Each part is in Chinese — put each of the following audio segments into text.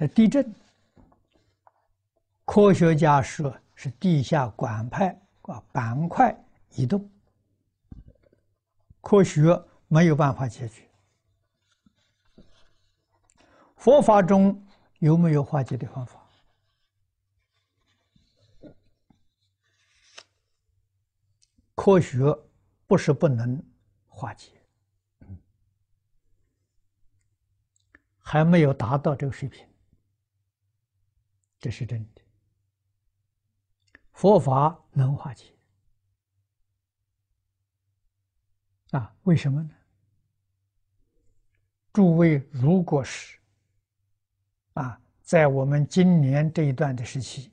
在地震，科学家说是地下管派啊板块移动，科学没有办法解决。佛法中有没有化解的方法？科学不是不能化解，还没有达到这个水平，这是真的。佛法能化解啊？为什么呢？诸位，如果是啊，在我们今年这一段的时期。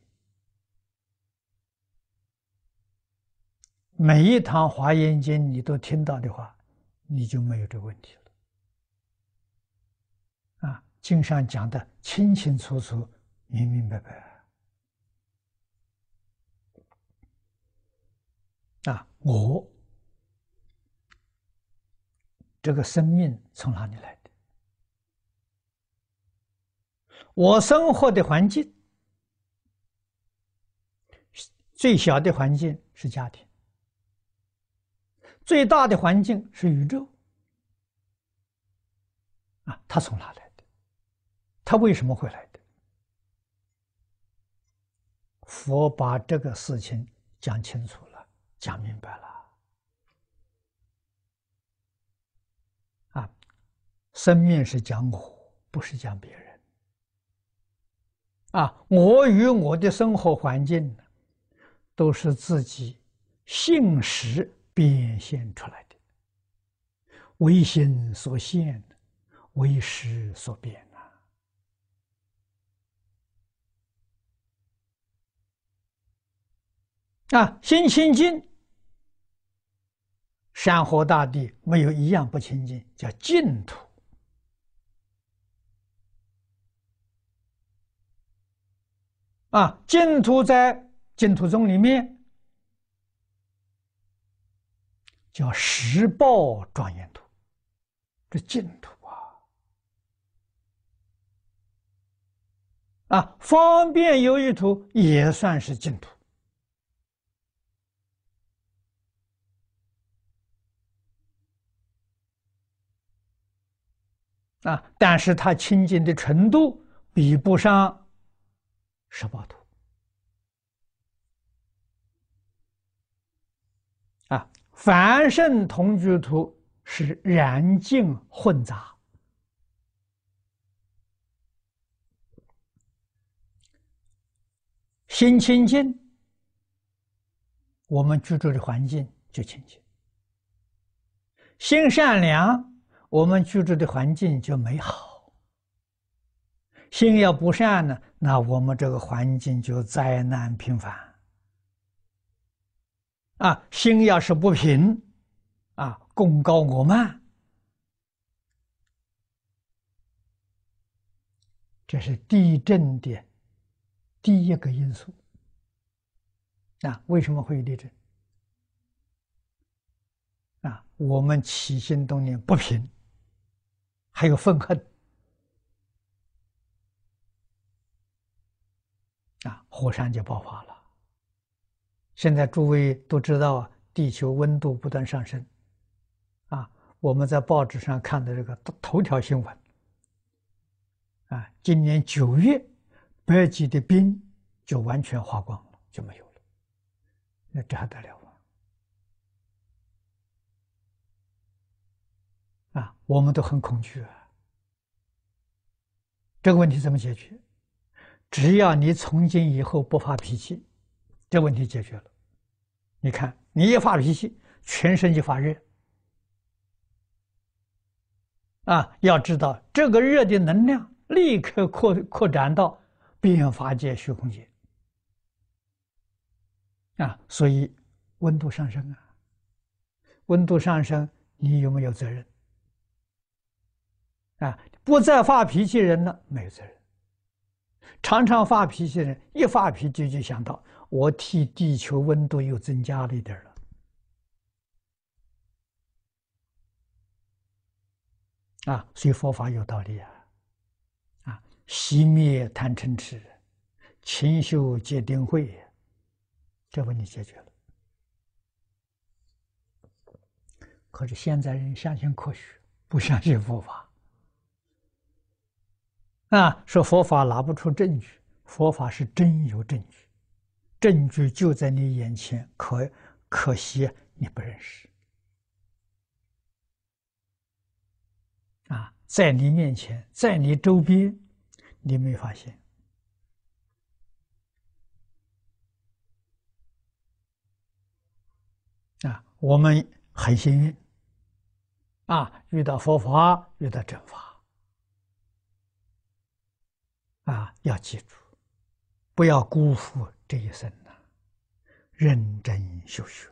每一堂华严经你都听到的话，你就没有这个问题了。啊，经上讲的清清楚楚、明明白白。啊，我这个生命从哪里来的？我生活的环境，最小的环境是家庭。最大的环境是宇宙，啊，他从哪来的？他为什么会来的？佛把这个事情讲清楚了，讲明白了。啊，生命是讲我，不是讲别人。啊，我与我的生活环境都是自己信实变现出来的，为心所现，为识所变呐！啊，心清净，山河大地没有一样不清净，叫净土。啊，净土在净土宗里面。叫十报庄严土，这净土啊！啊，方便有余土也算是净土啊，但是它清净的程度比不上十八图啊。凡圣同居土是染净混杂，心清净，我们居住的环境就清净；心善良，我们居住的环境就美好；心要不善呢，那我们这个环境就灾难频繁。啊，心要是不平，啊，功高我慢，这是地震的第一个因素。啊，为什么会有地震？啊，我们起心动念不平，还有愤恨，啊，火山就爆发了。现在诸位都知道，地球温度不断上升，啊，我们在报纸上看的这个头条新闻，啊，今年九月，北极的冰就完全化光了，就没有了，那这还得了啊？我们都很恐惧啊。这个问题怎么解决？只要你从今以后不发脾气。这问题解决了，你看，你一发脾气，全身就发热，啊，要知道这个热的能量立刻扩扩展到变法界、虚空界，啊，所以温度上升啊，温度上升，你有没有责任？啊，不再发脾气人了，没有责任。常常发脾气人，一发脾气就想到。我替地球温度又增加了一点了，啊，所以佛法有道理啊，啊，熄灭贪嗔痴，勤修戒定慧，这问题解决了。可是现在人相信科学，不相信佛法。啊，说佛法拿不出证据，佛法是真有证据，证据就在你眼前，可可惜你不认识。啊，在你面前，在你周边，你没发现。啊，我们很幸运。啊，遇到佛法，遇到正法，啊，要记住，不要辜负这一生呐，认真修学。